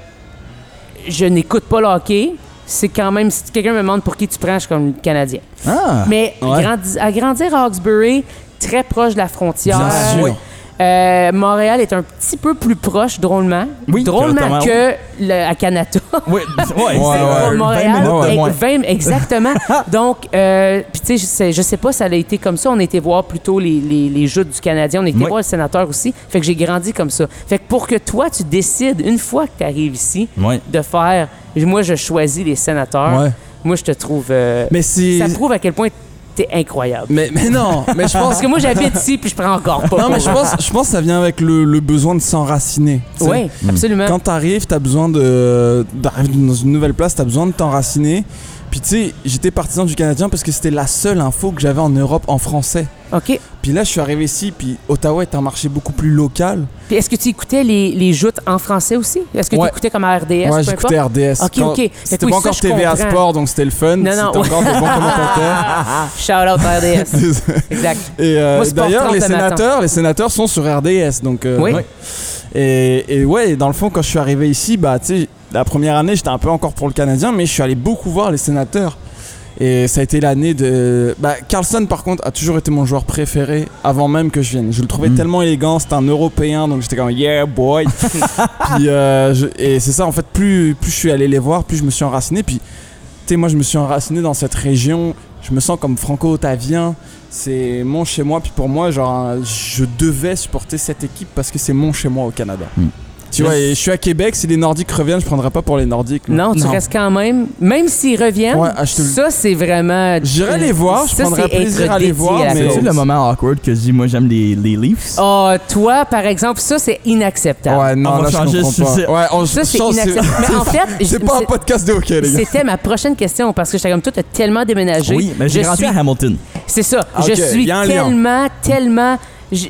je n'écoute pas le hockey, c'est quand même si quelqu'un me demande pour qui tu prends, je suis comme canadien. Ah. Mais Ouais. grandi- à grandir à Hawkesbury, très proche de la frontière. Bien sûr. Euh, Montréal est un petit peu plus proche, drôlement. Oui, drôlement que le- à Canada. Oui, ouais, Ouais, c'est ouais. 20 Montréal, minutes de ex- moins. 20 exactement. Donc, euh, puis tu sais, je sais, je sais pas, ça a été comme ça. On était voir plutôt les, les, les joutes du Canadien. On était Oui. voir le sénateur aussi. Fait que j'ai grandi comme ça. Fait que pour que toi, tu décides, une fois que tu arrives ici, de faire. Moi, je choisis les sénateurs. Moi, je te trouve. euh, Mais c'est. ça prouve à quel point t'es incroyable. Mais, mais non, mais je pense Parce que moi, j'habite ici, puis je prends encore pas. Non, mais je pense, je pense que ça vient avec le, le besoin de s'enraciner. Oui, absolument. Quand t'arrives, t'as besoin de d'arriver dans une nouvelle place, t'as besoin de t'enraciner. Puis tu sais, j'étais partisan du Canadien parce que c'était la seule info que j'avais en Europe en français. OK. Puis là, je suis arrivé ici, puis Ottawa est un marché beaucoup plus local. Puis est-ce que tu écoutais les, les joutes en français aussi? Est-ce que Ouais. tu écoutais comme à RDS? ouais, j'écoutais? RDS. Ok, ok. C'était oui, pas encore TVA. Sport, donc c'était le fun. Non, C'était non. encore des bons commentateurs. Shout out RDS. exact. Et euh, d'ailleurs, 30 les matin. sénateurs, les sénateurs sont sur RDS, donc. euh, Oui. ouais. Et, et ouais, dans le fond, quand je suis arrivé ici, bah, tu sais, la première année, j'étais un peu encore pour le Canadien, mais je suis allé beaucoup voir les sénateurs. Et ça a été l'année de. Bah, Carlson, par contre, a toujours été mon joueur préféré avant même que je vienne. Je le trouvais Mm. tellement élégant, c'était un Européen, donc j'étais comme yeah boy. puis, euh, je- et c'est ça, en fait, plus, plus je suis allé les voir, plus je me suis enraciné. Puis, tu sais, moi, je me suis enraciné dans cette région. Je me sens comme franco-otavien. C'est mon chez moi. Puis pour moi, genre, je devais supporter cette équipe parce que c'est mon chez moi au Canada. Mm. Tu vois, et je suis à Québec. Si les Nordiques reviennent, je prendrai pas pour les Nordiques. là. Non, tu restes quand même. Même s'ils reviennent, Ouais, ah, te ça, c'est vraiment. J'irai les voir, je Ça, prendrais c'est plaisir à les voir, mais-. C'est le moment awkward que je dis, moi j'aime les, les Leafs? Oh, toi, par exemple, ça, c'est inacceptable. Ouais, non, On va là, je changer comprends pas. sujet. Ouais, on Ça, c'est inacceptable. Mais en fait, C'est pas un podcast de hockey, les gars. C'était ma prochaine question parce que j'étais comme toi, t'as tellement déménagé. Oui, mais j'ai suis- à Hamilton. C'est ça. Ah, je suis tellement, tellement.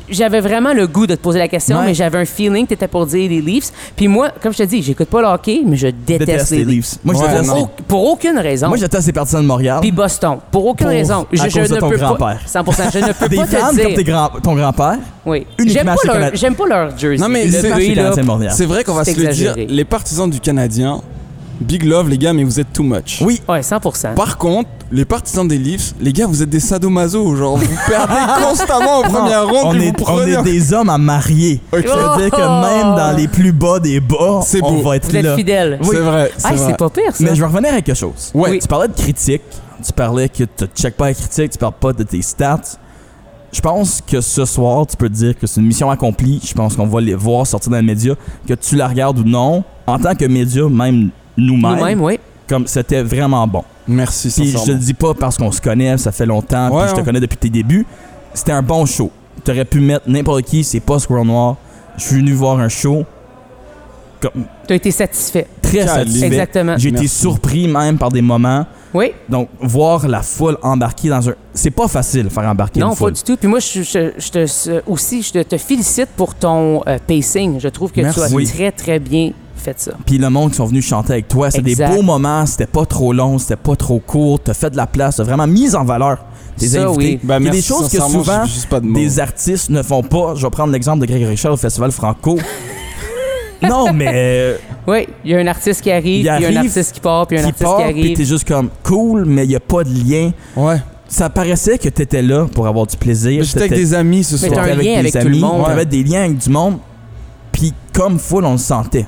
J'avais vraiment le goût de te poser la question, Ouais. mais j'avais un feeling que t'étais pour dire les Leafs. Puis moi, comme je te dis, j'écoute pas le hockey, mais je déteste, Déteste les les Leafs. Moi je Ouais, déteste. non. Au- pour aucune raison. Moi je déteste les partisans de Montréal. Puis Boston. Pour aucune Pour- raison. à cause de ne ton peux pas- grand-père. 100%. Je ne peux Des pas fans te comme dire. ton grand-père? Oui. uniquement J'aime pas, leur, j'aime pas leur jersey. Non, mais Le c'est- vrai qu'on va se le dire. Les partisans du Canadien, big love, les gars, mais vous êtes too much. Oui. Ouais, 100%. Par contre, les partisans des Leafs, les gars, vous êtes des sadomaso. Genre, vous perdez constamment au premier Non, round, on, est, vous on prenez. est des hommes à marier. Ok. C'est-à-dire que Oh! même dans les plus bas des bas, C'est on beau. va être Vous êtes là. fidèle. Oui. C'est vrai. C'est Ah, vrai. c'est pas pire, ça. Mais je vais revenir à quelque chose. Ouais. Oui. Tu parlais de critique, tu parlais que tu checkes pas les critiques, tu parles pas de tes stats. Je pense que ce soir, tu peux te dire que c'est une mission accomplie. Je pense qu'on va les voir sortir dans les médias, que tu la regardes ou non. En tant que média, même nous-mêmes, Nous-mêmes, oui. comme c'était vraiment bon. Merci, Puis je te le dis pas parce qu'on se connaît, ça fait longtemps, Ouais, puis je te ouais. connais depuis tes débuts. C'était un bon show. Tu aurais pu mettre n'importe qui, c'est pas Squirrel Noir. Je suis venu voir un show comme Tu as été satisfait. très Calibre. satisfait. Exactement. J'ai été surpris même par des moments. Oui. Donc, voir la foule embarquer dans un. C'est pas facile, faire embarquer Non, une pas foule. du tout. Puis moi, je, je- je te, aussi, je te félicite pour ton euh, pacing. Je trouve que Merci. tu as Oui. très, très bien fait ça. Puis le monde qui sont venus chanter avec toi, c'est des beaux moments, c'était pas trop long, c'était pas trop court, t'as fait de la place, t'as vraiment mis en valeur tes Ça, invités. oui. Bah, Il y a des choses que souvent de des artistes ne font pas. Je vais prendre l'exemple de Greg Richard au Festival Franco. non, mais euh, Oui, il y a un artiste qui arrive, Il puis y a un artiste qui part, puis il y a un qui artiste part, qui puis arrive. t'es juste comme cool, mais il y a pas de lien. Ouais. Ça paraissait que t'étais là pour avoir du plaisir. Mais J'étais avec des amis ce Mais soir. t'as un t'étais lien avec des tout le amis, monde. T'avais des liens avec du monde. Puis comme foule, on le sentait.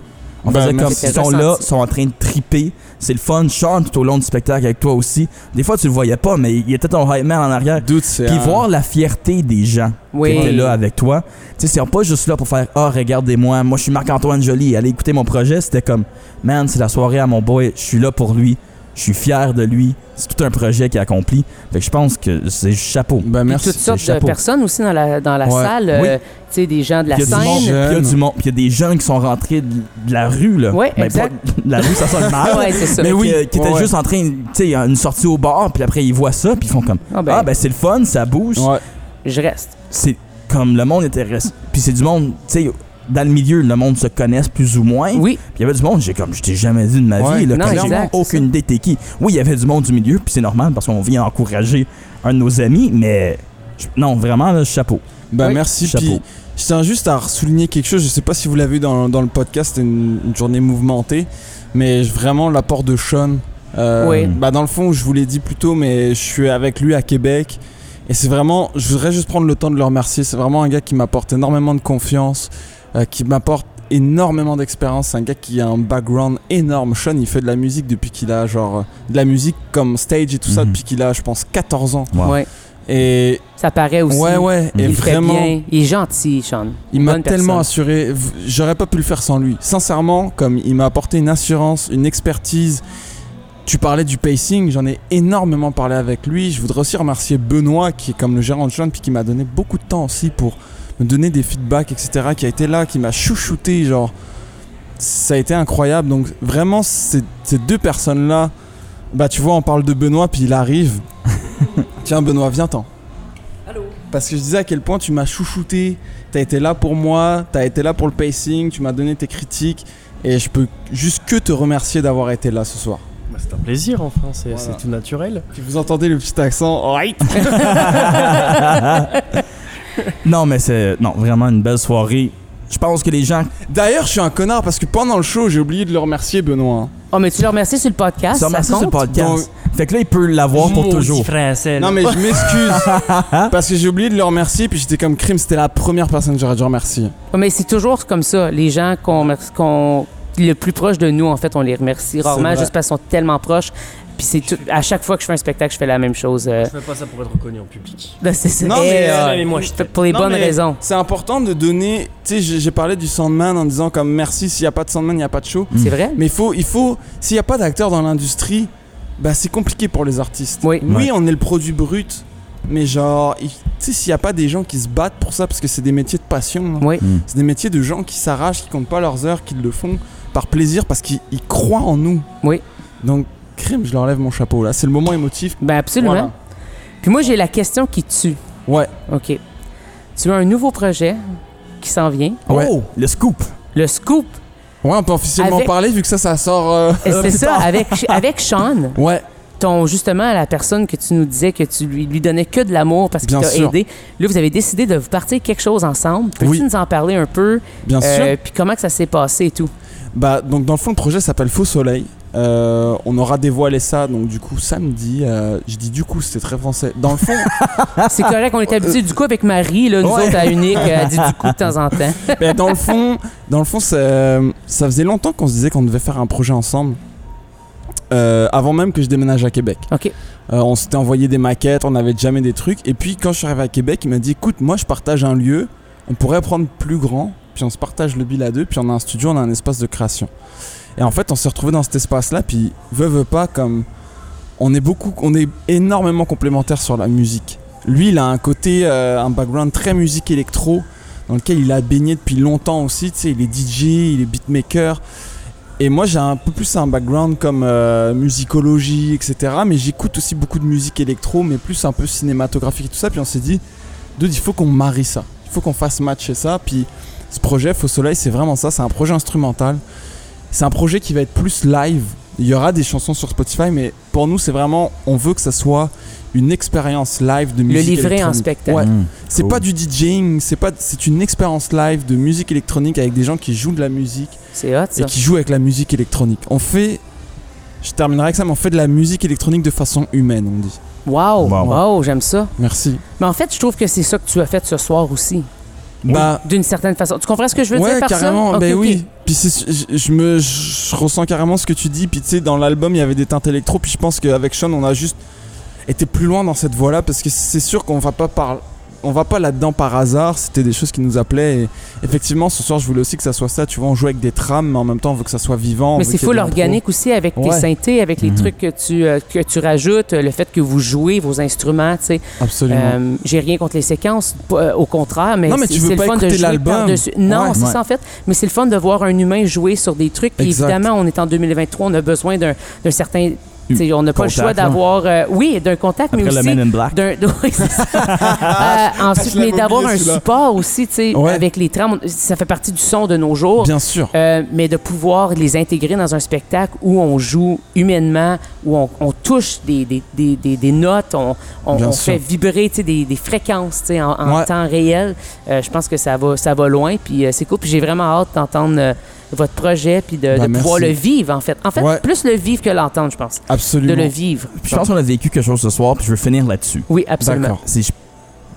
On Ben, faisait comme ils sont C'était là, ressenti. sont en train de triper. C'est le fun. Sean, tout au long du spectacle avec toi aussi. Des fois, tu le voyais pas, mais il était ton hype man en arrière. Doute, c'est. Puis un- voir la fierté des gens Oui. qui étaient là avec toi. Tu sais, ils sont pas juste là pour faire Ah, regardez-moi, moi je suis Marc-Antoine Joly, allez écouter mon projet. C'était comme Man, c'est la soirée à mon boy, je suis là pour lui, je suis fier de lui. C'est tout un projet qu'il a accompli. Fait que je pense que c'est chapeau. Puis merci. toutes sortes de personnes aussi dans la, dans la Ouais. salle. euh, tu sais, des gens de la il y a du monde, scène. puis il y a du monde, puis il y a des jeunes qui sont rentrés de, de la rue là. Ouais, Ben, exact. de la rue, ça sonne mal. Ouais, c'est ça. Mais oui, oui, qui étaient ouais. juste en train, tu sais, une sortie au bar, puis après ils voient ça, puis ils font comme Ah ben, Ah ben c'est le fun, ça bouge. Ouais. je reste. c'est comme le monde intéresse. Puis c'est du monde, tu sais, dans le milieu, le monde se connaisse plus ou moins. Oui, Puis il y avait du monde, j'ai comme, je t'ai jamais vu de ma Ouais. vie, là, Non, comme j'ai exact, aucune idée t'es qui. Oui, il y avait du monde du milieu, puis c'est normal parce qu'on vient encourager un de nos amis, mais je- non, vraiment, là, chapeau. Oui. merci. Chapeau. Puis je tiens juste à souligner quelque chose. Je sais pas si vous l'avez vu dans, dans le podcast, c'était une, une journée mouvementée, mais vraiment l'apport de Sean. euh, Oui. Bah dans le fond, je vous l'ai dit plus tôt, mais je suis avec lui à Québec. Et c'est vraiment, je voudrais juste prendre le temps de le remercier. C'est vraiment un gars qui m'apporte énormément de confiance, euh, qui m'apporte énormément d'expérience. C'est un gars qui a un background énorme. Sean, il fait de la musique depuis qu'il a genre de la musique comme stage et tout ça Mhm. depuis qu'il a, je pense, 14 ans. Wow. ouais. Et Ça paraît aussi. ouais, ouais, et Il fait vraiment. bien. Il est gentil, Sean. Il m'a tellement assuré, j'aurais pas pu le faire sans lui. Sincèrement, comme il m'a apporté une assurance, une expertise. Tu parlais du pacing, j'en ai énormément parlé avec lui. Je voudrais aussi remercier Benoît, qui est comme le gérant de Sean, puis qui m'a donné beaucoup de temps aussi pour me donner des feedbacks, etc. Qui a été là, qui m'a chouchouté, genre. Ça a été incroyable. Donc vraiment, ces, ces deux personnes-là, bah tu vois, on parle de Benoît, puis il arrive. Tiens, Benoît, viens-t'en. Parce que je disais à quel point tu m'as chouchouté, t'as été là pour moi, t'as été là pour le pacing, tu m'as donné tes critiques, et je peux juste que te remercier d'avoir été là ce soir. Bah, c'est un plaisir, enfin, c'est Voilà. c'est tout naturel. Si vous entendez le petit accent, right non, mais c'est non, vraiment une belle soirée. Je pense que les gens D'ailleurs, je suis un connard parce que pendant le show, j'ai oublié de le remercier, Benoît. Oh, mais tu le remercies sur le podcast. se Ça remercient sur le compte? podcast. Fait que là, il peut l'avoir pour Maudit toujours. français. Non, mais je m'excuse parce que j'ai oublié de le remercier, puis j'étais comme crime, c'était la première personne que j'aurais dû remercier. Oh, mais c'est toujours comme ça. Les gens qu'on remercie- qu'on- le plus proche de nous, en fait, on les remercie rarement vrai. juste parce qu'ils sont tellement proches. Puis c'est tout- à chaque fois que je fais un spectacle, je fais la même chose. euh. Je fais pas ça pour être reconnu en public. Là, c'est ça. Non, Et, mais- euh, mais moi, je pour les Non, bonnes mais raisons. C'est important de donner. Tu sais, j'ai j'ai parlé du Sandman en disant comme merci, s'il n'y a pas de Sandman, il n'y a pas de show. C'est vrai? Mais il faut, il faut, s'il n'y a pas d'acteurs dans l'industrie, bah c'est compliqué pour les artistes. Oui. Oui, Ouais. on est le produit brut, mais genre, il- tu sais, s'il n'y a pas des gens qui se battent pour ça, parce que c'est des métiers de passion, hein. Oui. Mm. c'est des métiers de gens qui s'arrachent, qui comptent pas leurs heures, qui le font par plaisir, parce qu'ils ils croient en nous. Oui. Donc, crime, je leur lève mon chapeau là. C'est le moment émotif. Ben absolument. Voilà. Puis moi, j'ai la question qui tue. Ouais. OK. Tu as un nouveau projet qui s'en vient. Ouais. Oh, le scoop. Le Scoop. Ouais, on peut officiellement Avec- parler vu que ça, ça sort. euh, C'est ça, avec, avec Sean, Ouais. ton, justement, la personne que tu nous disais que tu lui, lui donnais que de l'amour parce qu'il Bien t'a sûr. aidé. Là, vous avez décidé de vous partir quelque chose ensemble. Peux-tu Oui. nous en parler un peu? Bien sûr. Euh, Puis comment que ça s'est passé et tout? Bah, donc dans le fond, le projet s'appelle Faux Soleil. Euh, on aura dévoilé ça, donc du coup, samedi. euh, je dis du coup, c'était très français. Dans le fond, C'est correct, on est habitué du coup avec Marie, là, nous Ouais. autres à Unique, euh, elle dit du coup de temps en temps. ben, dans le fond, dans le fond ça, ça faisait longtemps qu'on se disait qu'on devait faire un projet ensemble. Euh, avant même que je déménage à Québec. OK. On s'était envoyé des maquettes, on avait jamais des trucs. Et puis quand je suis arrivé à Québec, il m'a dit écoute, moi je partage un lieu, on pourrait prendre plus grand, puis on se partage le bill à deux, puis on a un studio, on a un espace de création. Et en fait, on s'est retrouvé dans cet espace-là, puis veut, veut pas, comme. On est beaucoup, on est énormément complémentaires sur la musique. Lui, il a un côté, euh, un background très musique électro, dans lequel il a baigné depuis longtemps aussi. Tu sais, il est DJ, il est beatmaker. Et moi, j'ai un peu plus un background comme euh, musicologie, etc. Mais j'écoute aussi beaucoup de musique électro, mais plus un peu cinématographique et tout ça. Puis on s'est dit, dude, il faut qu'on marie ça. Il faut qu'on fasse matcher ça. Puis ce projet, Faux Soleil, c'est vraiment ça. C'est un projet instrumental. C'est un projet qui va être plus live. Il y aura des chansons sur Spotify, mais pour nous, c'est vraiment, on veut que ça soit une expérience live de Le musique livrer en spectacle. Ouais. Mm. C'est Cool. pas du DJing, c'est pas, c'est une expérience live de musique électronique avec des gens qui jouent de la musique C'est hot, et ça. qui jouent avec la musique électronique. On fait, je terminerai avec ça, mais on fait de la musique électronique de façon humaine, on dit. Wow, Wow. wow, j'aime ça. Merci. Mais en fait, je trouve que c'est ça que tu as fait ce soir aussi. Bah, D'une certaine façon. Tu comprends ce que je veux ouais, dire par carrément. ça? ben oui. Puis je, je me, je ressens carrément ce que tu dis. Puis tu sais, dans l'album, il y avait des teintes électro. Puis je pense qu'avec Sean, on a juste été plus loin dans cette voie-là parce que c'est sûr qu'on va pas par, on va pas là-dedans par hasard. C'était des choses qui nous appelaient. Et effectivement, ce soir, je voulais aussi que ça soit ça. Tu vois, on joue avec des trames, mais en même temps, on veut que ça soit vivant. Mais c'est qu'il y ait full de l'impro. organique aussi avec tes Ouais. synthés, avec les Mhm. trucs que tu, euh, que tu rajoutes, le fait que vous jouez vos instruments, tu sais. Absolument. Euh, J'ai rien contre les séquences, euh, au contraire, mais, Non, mais c'est tu veux c'est le pas fun de jouer l'album. par-dessus. Non, Ouais. c'est ça en fait, mais c'est le fun de voir un humain jouer sur des trucs. Exact. évidemment, on est en 2023, on a besoin d'un certain. On n'a pas le choix d'avoir. euh, oui, d'un contact, mais Après aussi. Men in Black. d'un- oui. Euh, ensuite, mais d'avoir un celui-là. support aussi, tu sais, Ouais. avec les trames, ça fait partie du son de nos jours. Bien sûr. Euh, mais de pouvoir les intégrer dans un spectacle où on joue humainement, où on, on touche des, des, des, des, des notes, on, fait vibrer tu sais, des, des fréquences tu sais, en, en Ouais. temps réel. Euh, je pense que ça va, ça va loin, puis euh, c'est cool. Puis j'ai vraiment hâte d'entendre euh, votre projet, puis de, de pouvoir merci. le vivre, en fait. En fait, Ouais. plus le vivre que l'entendre, je pense. Absolument. De le vivre. Puis je pense qu'on a vécu quelque chose ce soir, puis je veux finir là-dessus. Oui, absolument.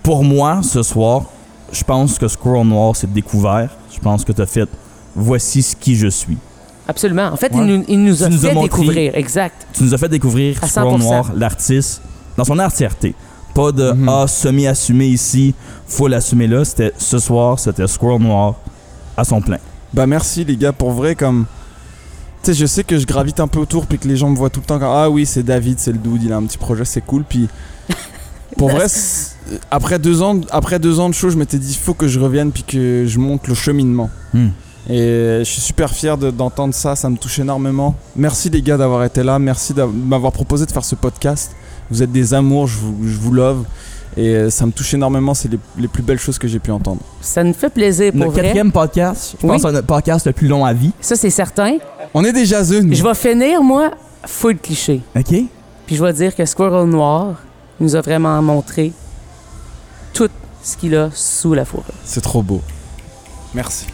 Pour moi ce soir, je pense que Squirrel Noir s'est découvert. Je pense que tu as fait voici ce qui je suis. Absolument. En fait, Ouais. il nous, il nous a Tu nous as fait montré- découvrir. Exact. Tu nous as fait découvrir Squirrel 100%. Noir, l'artiste, dans son entièreté. Pas de Mhm. ah semi-assumé ici, faut l'assumer là. C'était ce soir, c'était Squirrel Noir à son plein. Bah merci les gars pour vrai comme tu sais je sais que je gravite un peu autour puis que les gens me voient tout le temps comme ah oui c'est David c'est le dude il a un petit projet c'est cool puis pour vrai après deux ans après deux ans de show je m'étais dit faut que je revienne puis que je monte le cheminement. Hmm. et je suis super fier de- d'entendre ça ça me touche énormément. Merci les gars d'avoir été là. Merci de m'avoir proposé de faire ce podcast. Vous êtes des amours je vous, je vous love et euh, ça me touche énormément c'est les, les plus belles choses que j'ai pu entendre Ça nous fait plaisir pour vrai. quatrième podcast, je Oui. pense, c'est notre podcast le plus long à vie. Ça, c'est certain. on est déjà une Je vais finir, moi, full cliché. OK? Puis je vais dire que Squirrel Noir nous a vraiment montré tout ce qu'il a sous la fourrure. c'est trop beau merci